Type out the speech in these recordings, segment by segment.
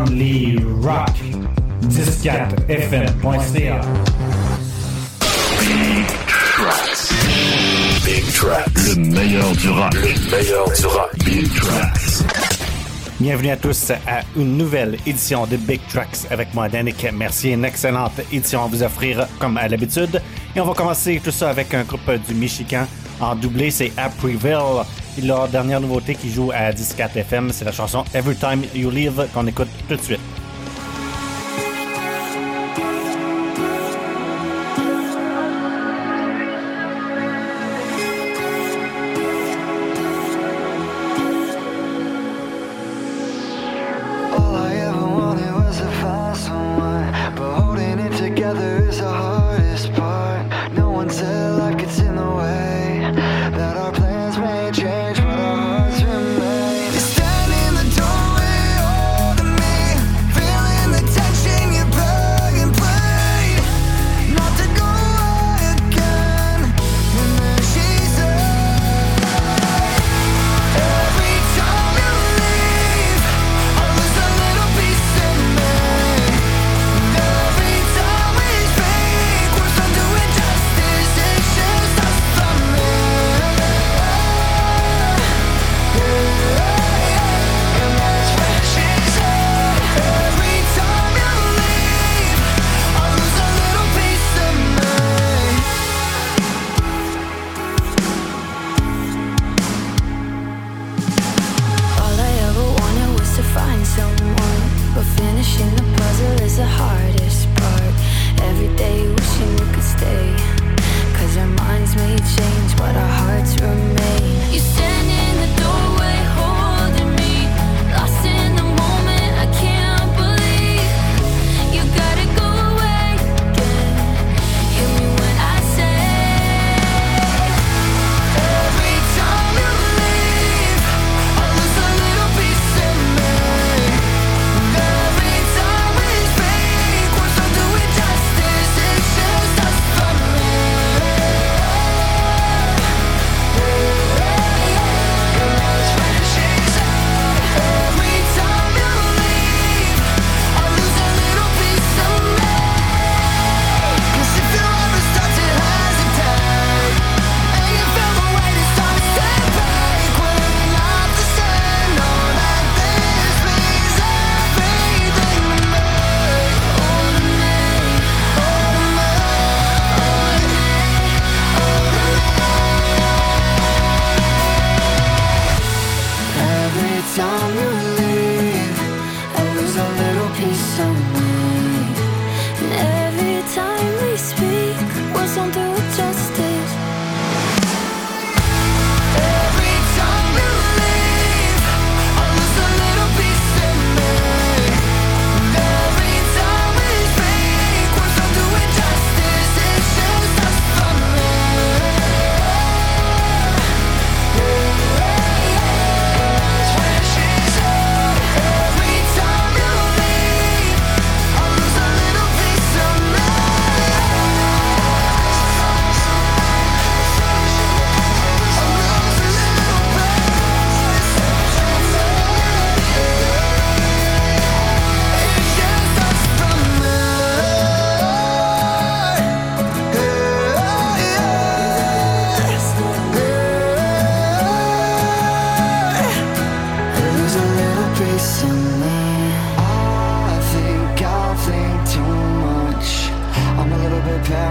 Only Rock. 104fm.ca. Big Tracks. Big Tracks. Le meilleur du rock. Le meilleur du rock. Big Tracks. Bienvenue à tous à une nouvelle édition de Big Tracks avec moi, Danick. Merci, une excellente édition à vous offrir comme à l'habitude. Et on va commencer tout ça avec un groupe du Michigan. En doublé, c'est Apriville. Et leur dernière nouveauté qui joue à 14 FM, c'est la chanson Every Time You Leave qu'on écoute tout de suite.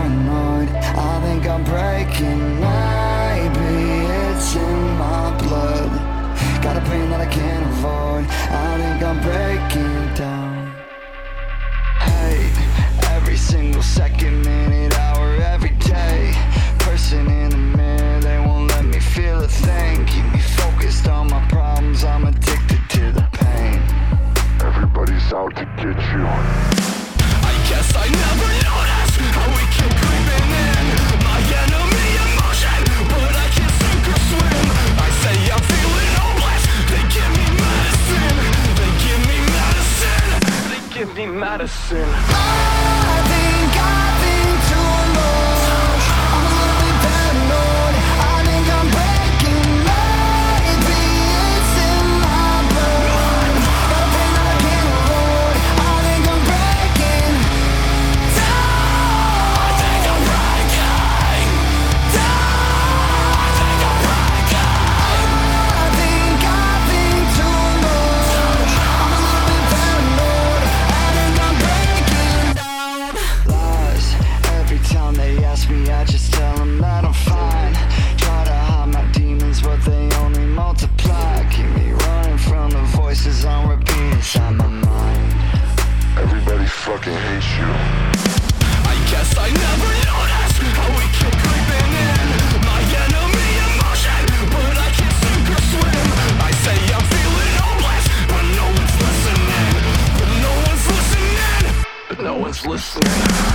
paranoid. I think I'm breaking. Maybe it's in my blood. Got a pain that I can't avoid. I think I'm breaking down. Hate every single second, minute, hour, every day. Person in the mirror, they won't let me feel a thing. Keep me focused on my problems. I'm addicted to the pain. Everybody's out to get you. Madison. fucking hate you. I guess I never noticed how we creeping in. My enemy emotion, but I can't sink or swim. I say I'm feeling hopeless, but no one's listening. But no one's listening. But no one's listening.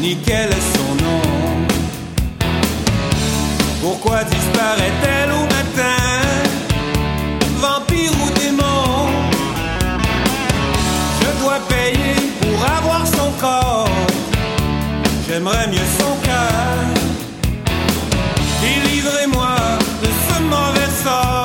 ni quel est son nom. Pourquoi disparaît-elle au matin, vampire ou démon? Je dois payer pour avoir son corps, j'aimerais mieux son cœur. Délivrez-moi de ce mauvais sort.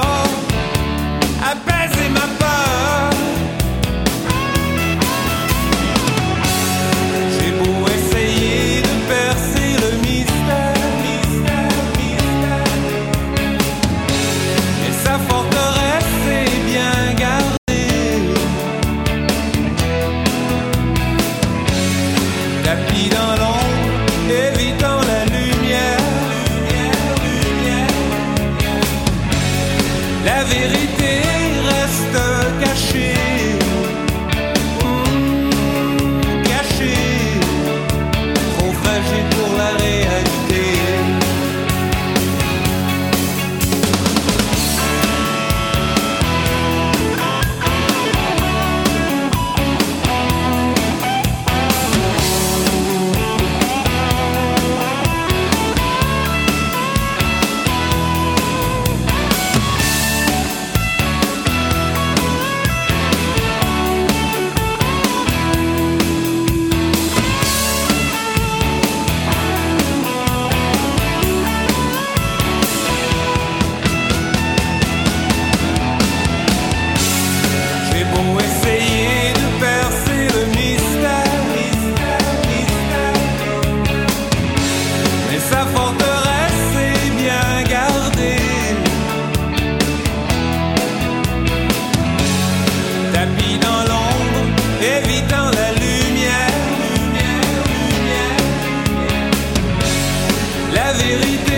vérité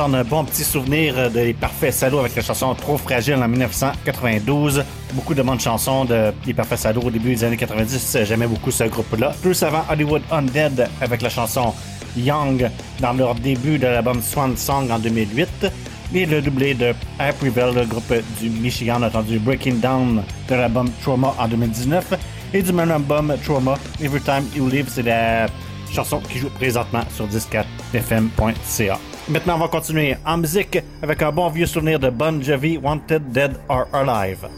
entendre un bon petit souvenir euh, des Parfaits Salauds avec la chanson Trop Fragile en 1992. Beaucoup de bonnes chansons de, Parfaits Salauds au début des années 90. J'aimais beaucoup ce groupe-là. Plus avant Hollywood Undead avec la chanson Young dans leur début de l'album Swan Song en 2008. Et le doublé de Air Prevail, le groupe du Michigan, entendu Breaking Down de l'album Trauma en 2019. Et du même album Trauma, Every Time You Live, c'est la chanson qui joue présentement sur discatfm.ca. Maintenant, on va continuer en musique avec un bon vieux souvenir de Bon Jovi, Wanted, Dead or Alive.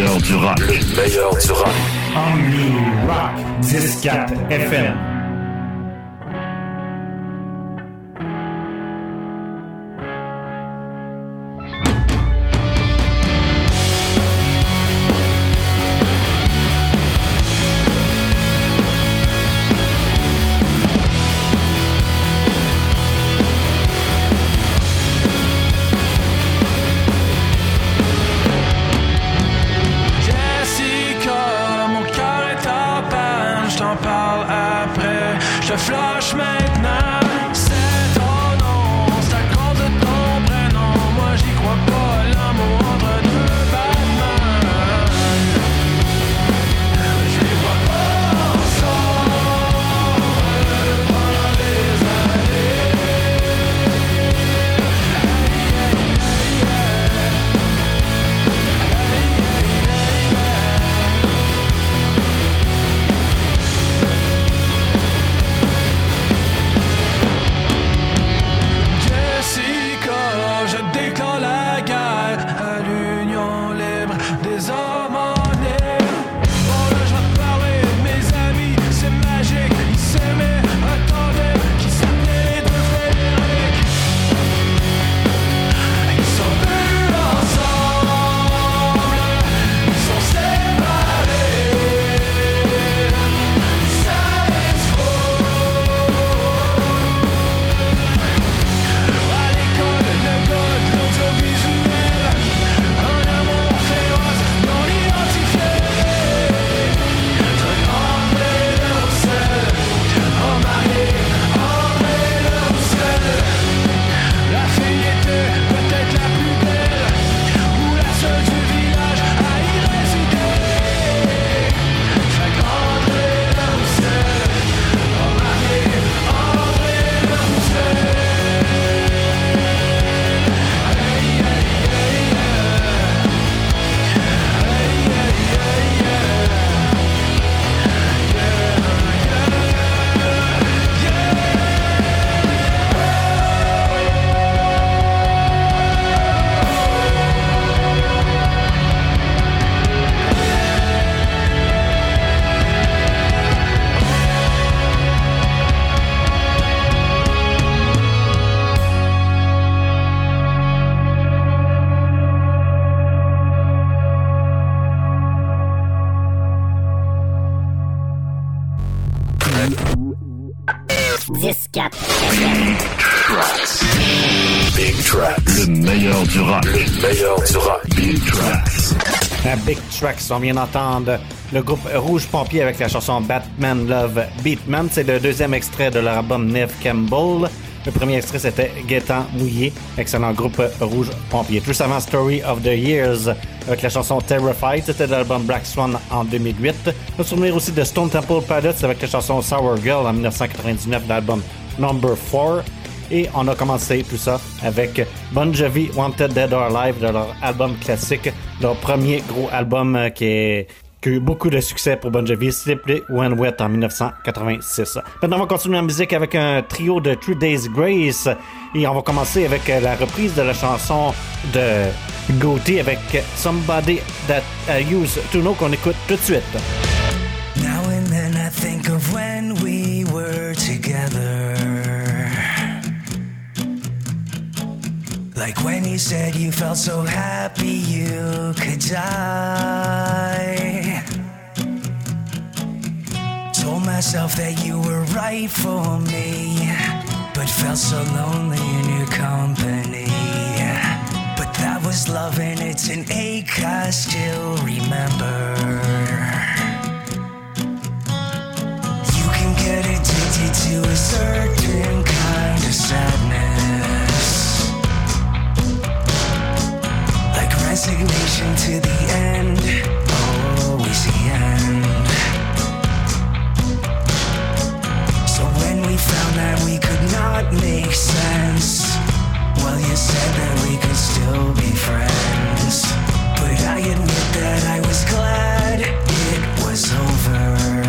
meilleur du rock. Le meilleur du rock. Only Rock 104 FM. On vient d'entendre le groupe Rouge Pompier avec la chanson Batman Love Beatman. C'est le deuxième extrait de leur album Neve Campbell. Le premier extrait, c'était Guettant Mouillé, excellent groupe Rouge Pompier. Plus avant Story of the Years avec la chanson Terrified, c'était de l'album Black Swan en 2008. On se souvenir aussi de Stone Temple Pilots avec la chanson Sour Girl en 1999 de l'album Number 4. Et on a commencé tout ça avec Bon Jovi Wanted Dead or Alive de leur album classique, leur premier gros album euh, qui, est, qui a eu beaucoup de succès pour Bon Jovi, Simply When Wet en 1986. Maintenant, on va continuer la musique avec un trio de Three Days Grace et on va commencer avec euh, la reprise de la chanson de Gauthier avec Somebody That I Use to Know qu'on écoute tout de suite. Now and then I think of when we were together. Like when you said you felt so happy you could die. Told myself that you were right for me, but felt so lonely in your company. But that was love and it's an ache I still remember. You can get addicted to a certain kind of sadness. Resignation to the end, always the end. So when we found that we could not make sense, well, you said that we could still be friends. But I admit that I was glad it was over.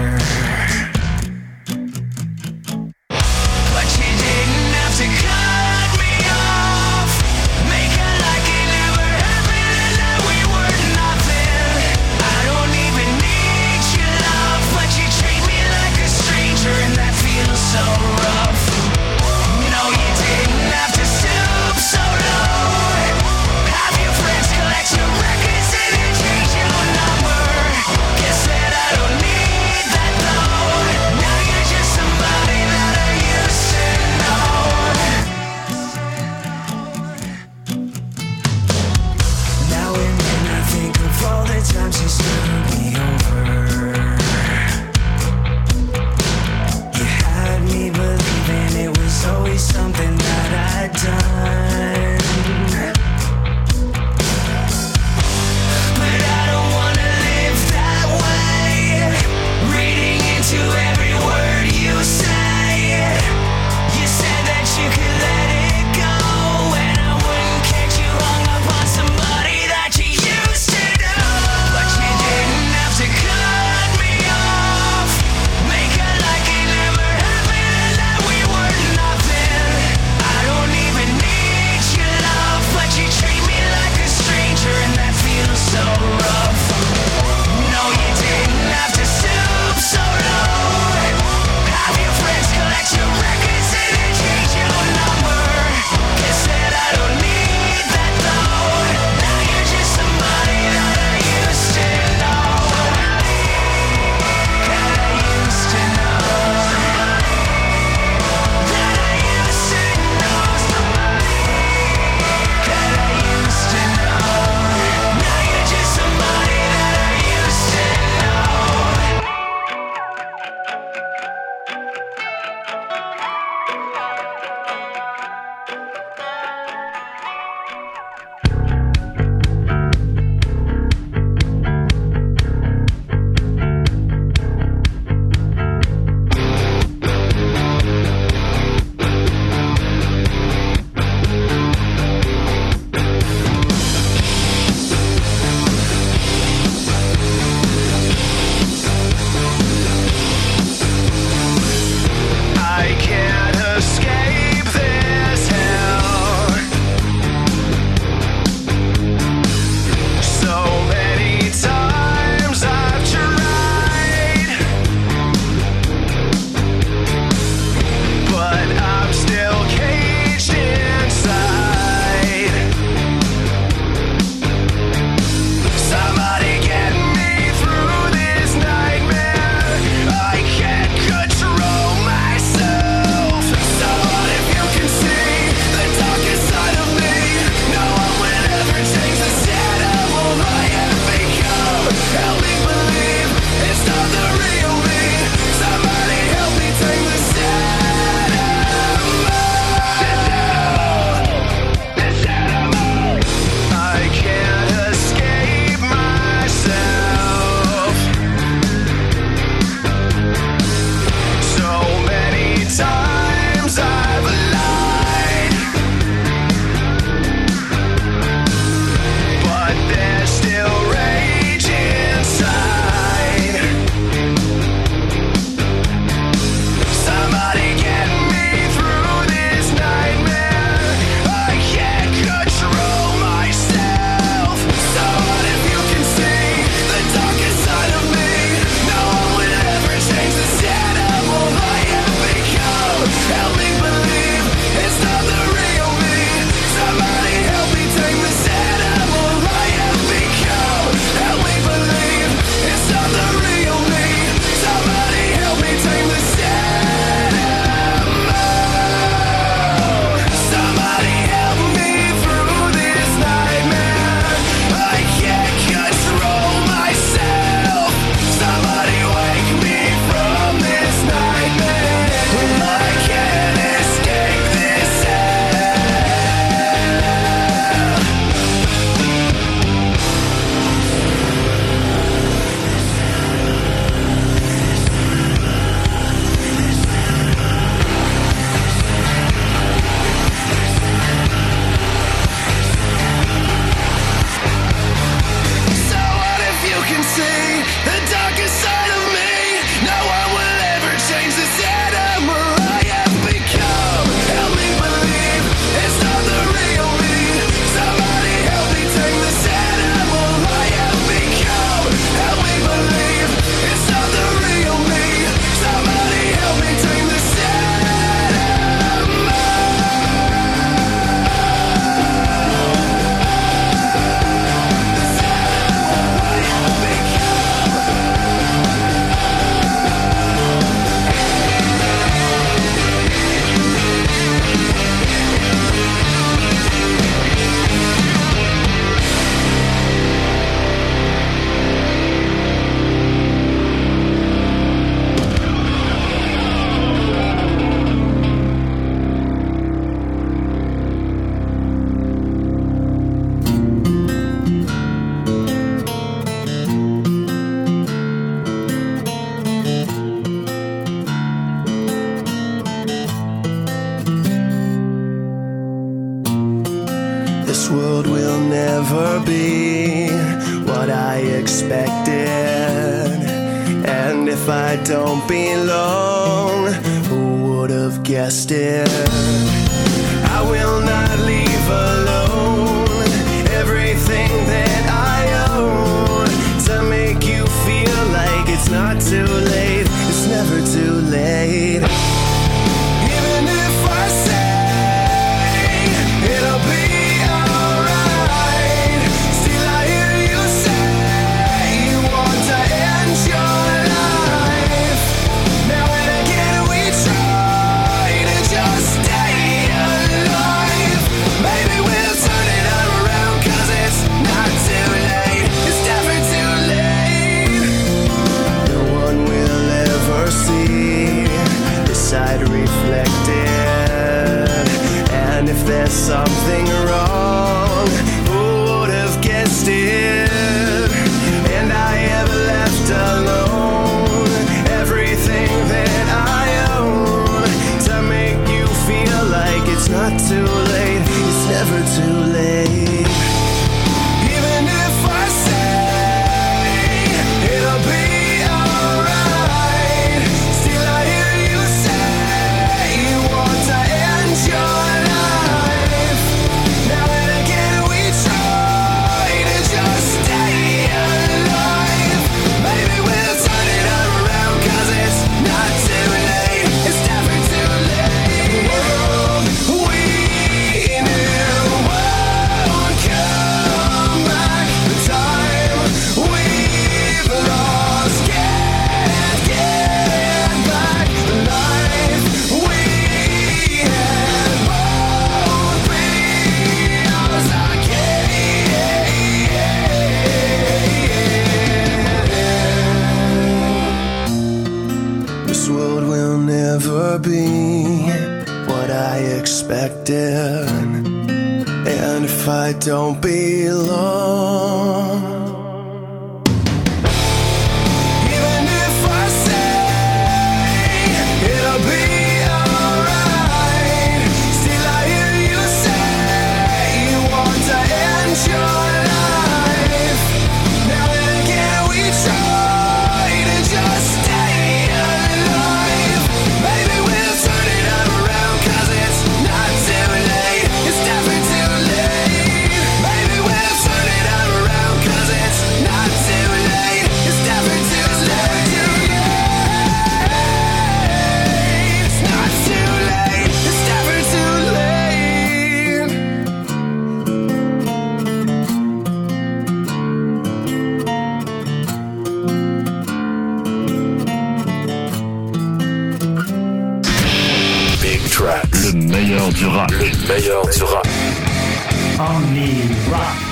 meilleur du rock. Meilleur du rock. Only rock.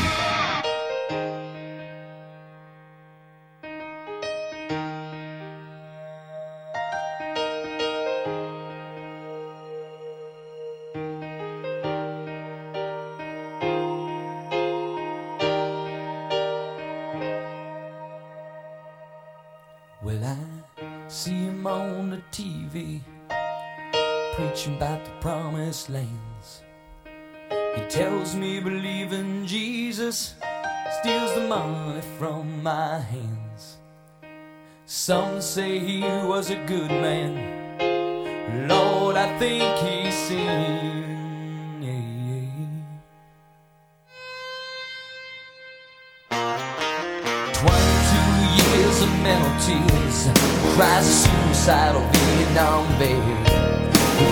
a good man. Lord, I think he's seen. Twenty-two years of mental tears, cries a suicidal Vietnam vet.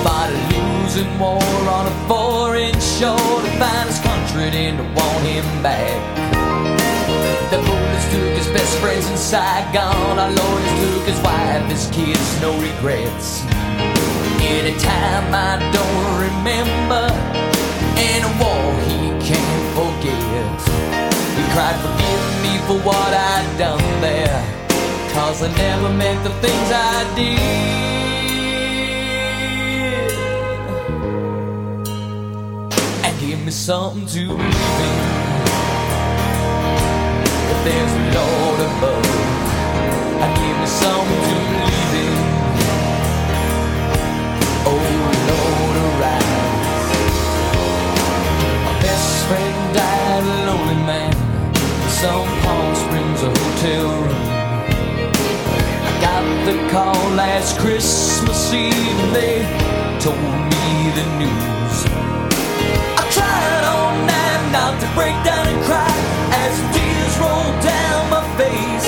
Fought a losing war on a foreign shore to find his country and to want him back best friends in Saigon. Our Lord is Luke, his wife, his kids, no regrets. Anytime I don't remember, and a war he can't forget. He cried, Forgive me for what I'd done there, cause I never meant the things I did. And give me something to believe in there's a Lord above. I give me some to believe in. Oh Lord, arise. My best friend died, a lonely man, in some Palm Springs a hotel room. I got the call last Christmas Eve, and they told me the news. I tried all night not to break down and cry as rolled down my face.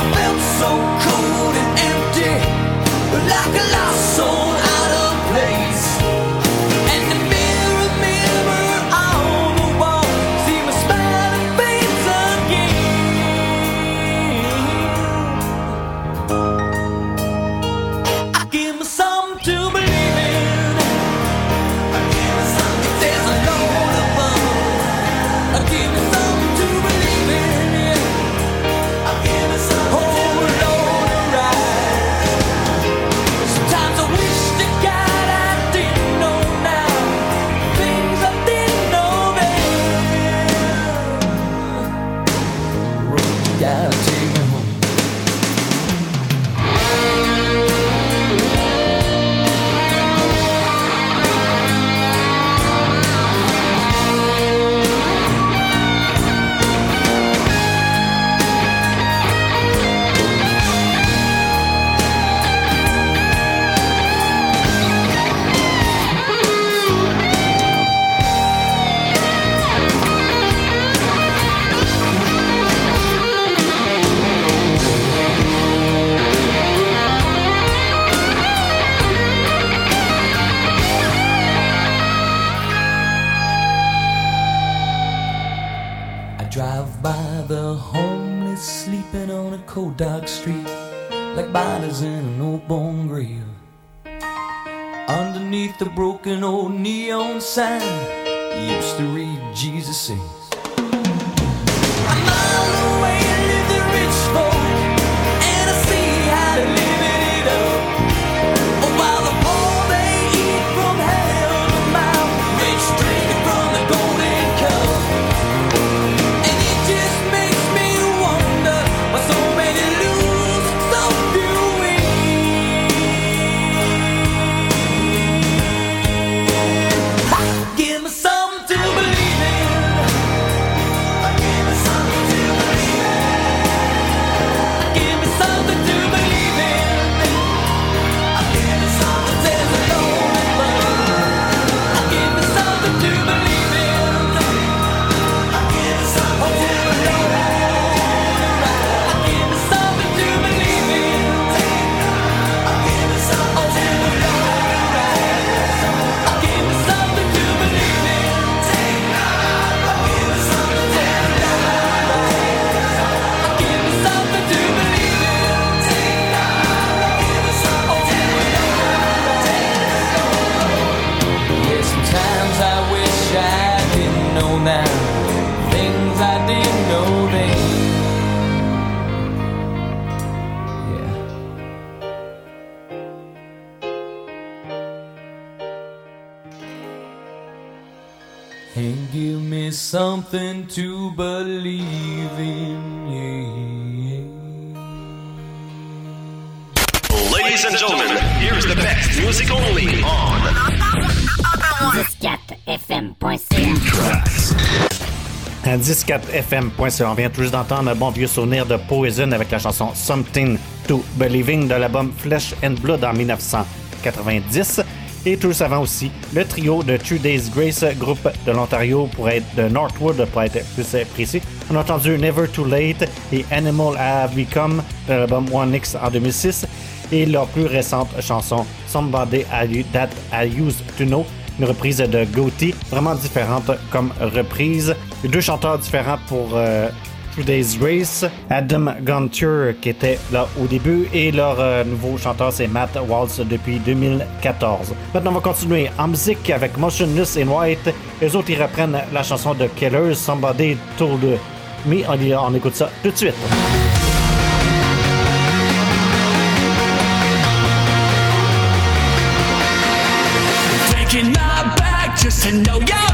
I felt so cold and empty, like a lost soul dark street like bodies in an old bone grave. Underneath the broken old neon sign, used to read Jesus says. 104fm.ca, on vient tout juste d'entendre un bon vieux souvenir de Poison avec la chanson Something to Believing de l'album Flesh and Blood en 1990. Et tout juste avant aussi, le trio de Two Days Grace, groupe de l'Ontario pour être de Northwood pour être plus précis. On a entendu Never Too Late et Animal Have Become de l'album One X en 2006 et leur plus récente chanson Somebody That I Used to Know une reprise de Goatee, vraiment différente comme reprise. Deux chanteurs différents pour euh, Two Days Grace. Adam Gunter qui était là au début et leur euh, nouveau chanteur c'est Matt Waltz depuis 2014. Maintenant on va continuer en musique avec Motionless in White. Les autres ils reprennent la chanson de Killers, Somebody Told Me. On, on écoute ça tout de suite. To know your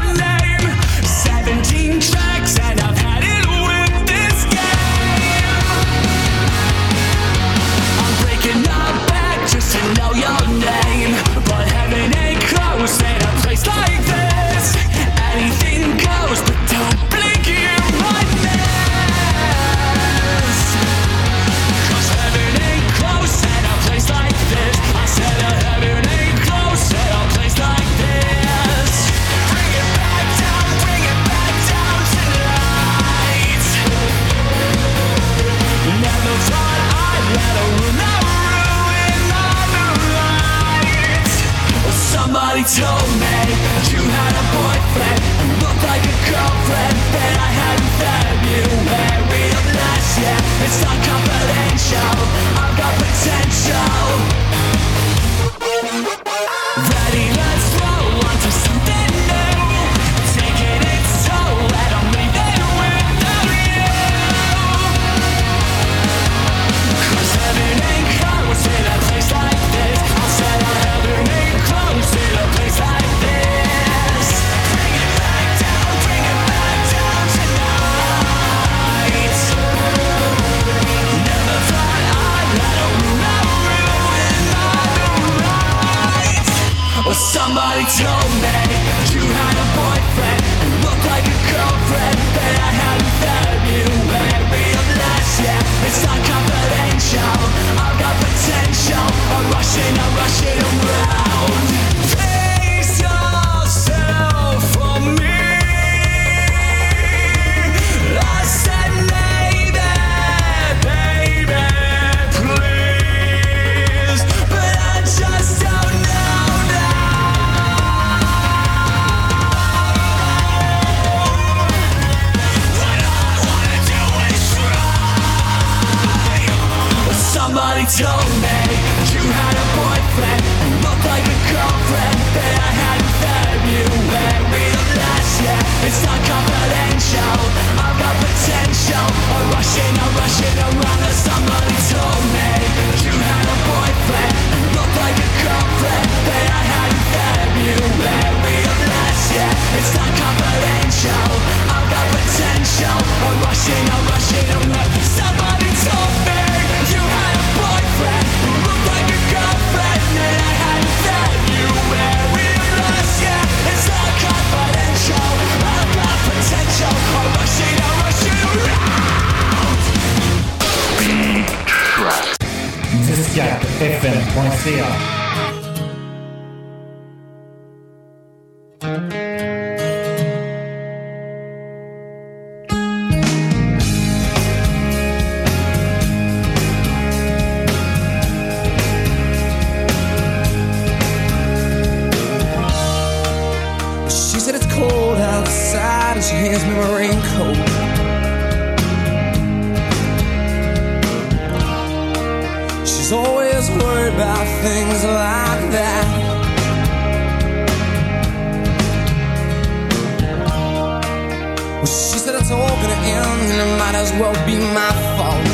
She said it's all gonna end and it might as well be my fault.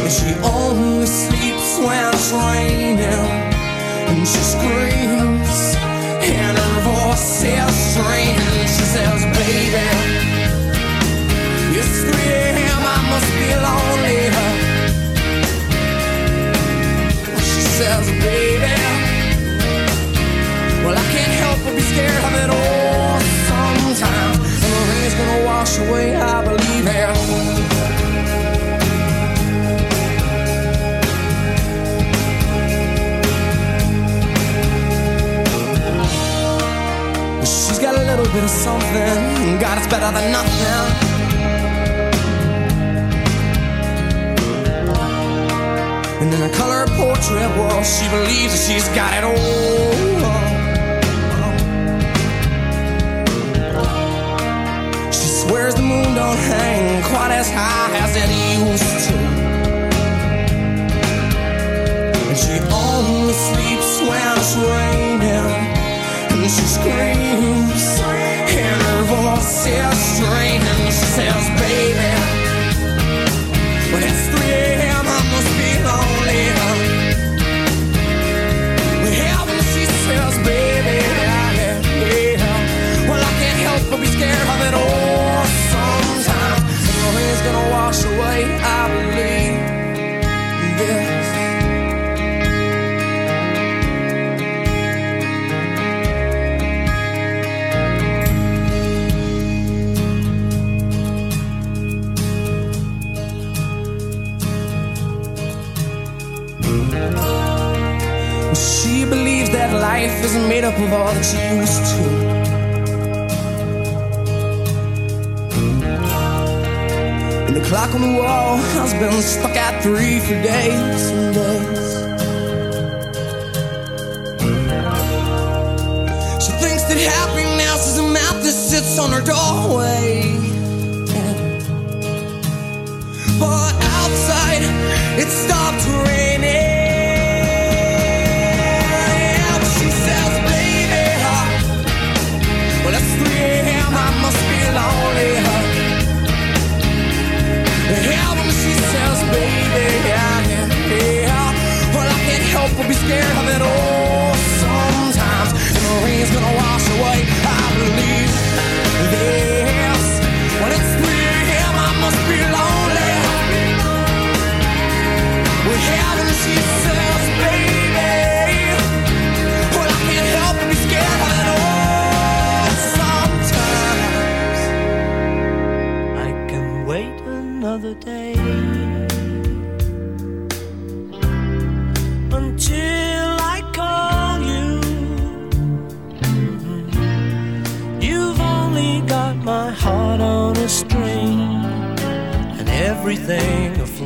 And she only sleeps when it's raining and she screams and her voice is strange. She says, "Baby, it's 3 a.m. I must be lonely." She says, "Baby, gonna wash away, I believe it. She's got a little bit of something. God, it's better than nothing. And in a color portrait, well, she believes that she's got it all. Swears the moon don't hang quite as high as it used to. And she only sleeps when it's raining. And she screams, and her voice is strange. And she says, Baby, life isn't made up of all that she used to. And the clock on the wall has been stuck at three for days and days. She thinks that happiness is a map that sits on her doorway. But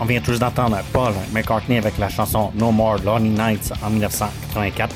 On vient tous d'entendre Paul McCartney avec la chanson No More Lonely Nights en 1984.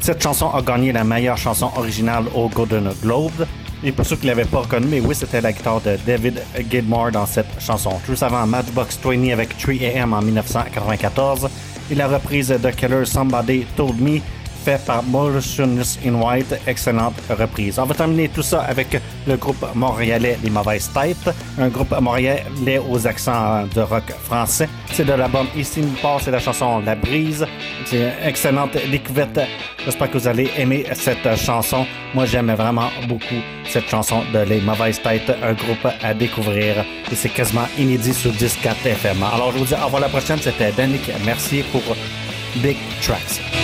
Cette chanson a gagné la meilleure chanson originale au Golden Globe. Et pour ceux qui ne l'avaient pas reconnu, mais oui, c'était la guitare de David Gilmour dans cette chanson. Juste avant Matchbox 20 avec 3AM en 1994 et la reprise de Keller Somebody Told Me fait par Motionless in White. Excellente reprise. On va terminer tout ça avec le groupe montréalais Les Mauvaises Têtes, un groupe montréalais aux accents de rock français. C'est de l'album Ici nous passe, c'est la chanson La Brise. C'est une excellente découverte. J'espère que vous allez aimer cette chanson. Moi, j'aime vraiment beaucoup cette chanson de Les Mauvaises Têtes, un groupe à découvrir. Et c'est quasiment inédit sur 10-4 FM. Alors, je vous dis au revoir la prochaine. C'était Danick Mercier pour Big Tracks.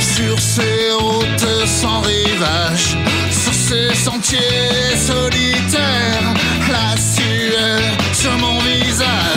Sur ces routes sans rivage, sur ces sentiers solitaires, la sueur sur mon visage.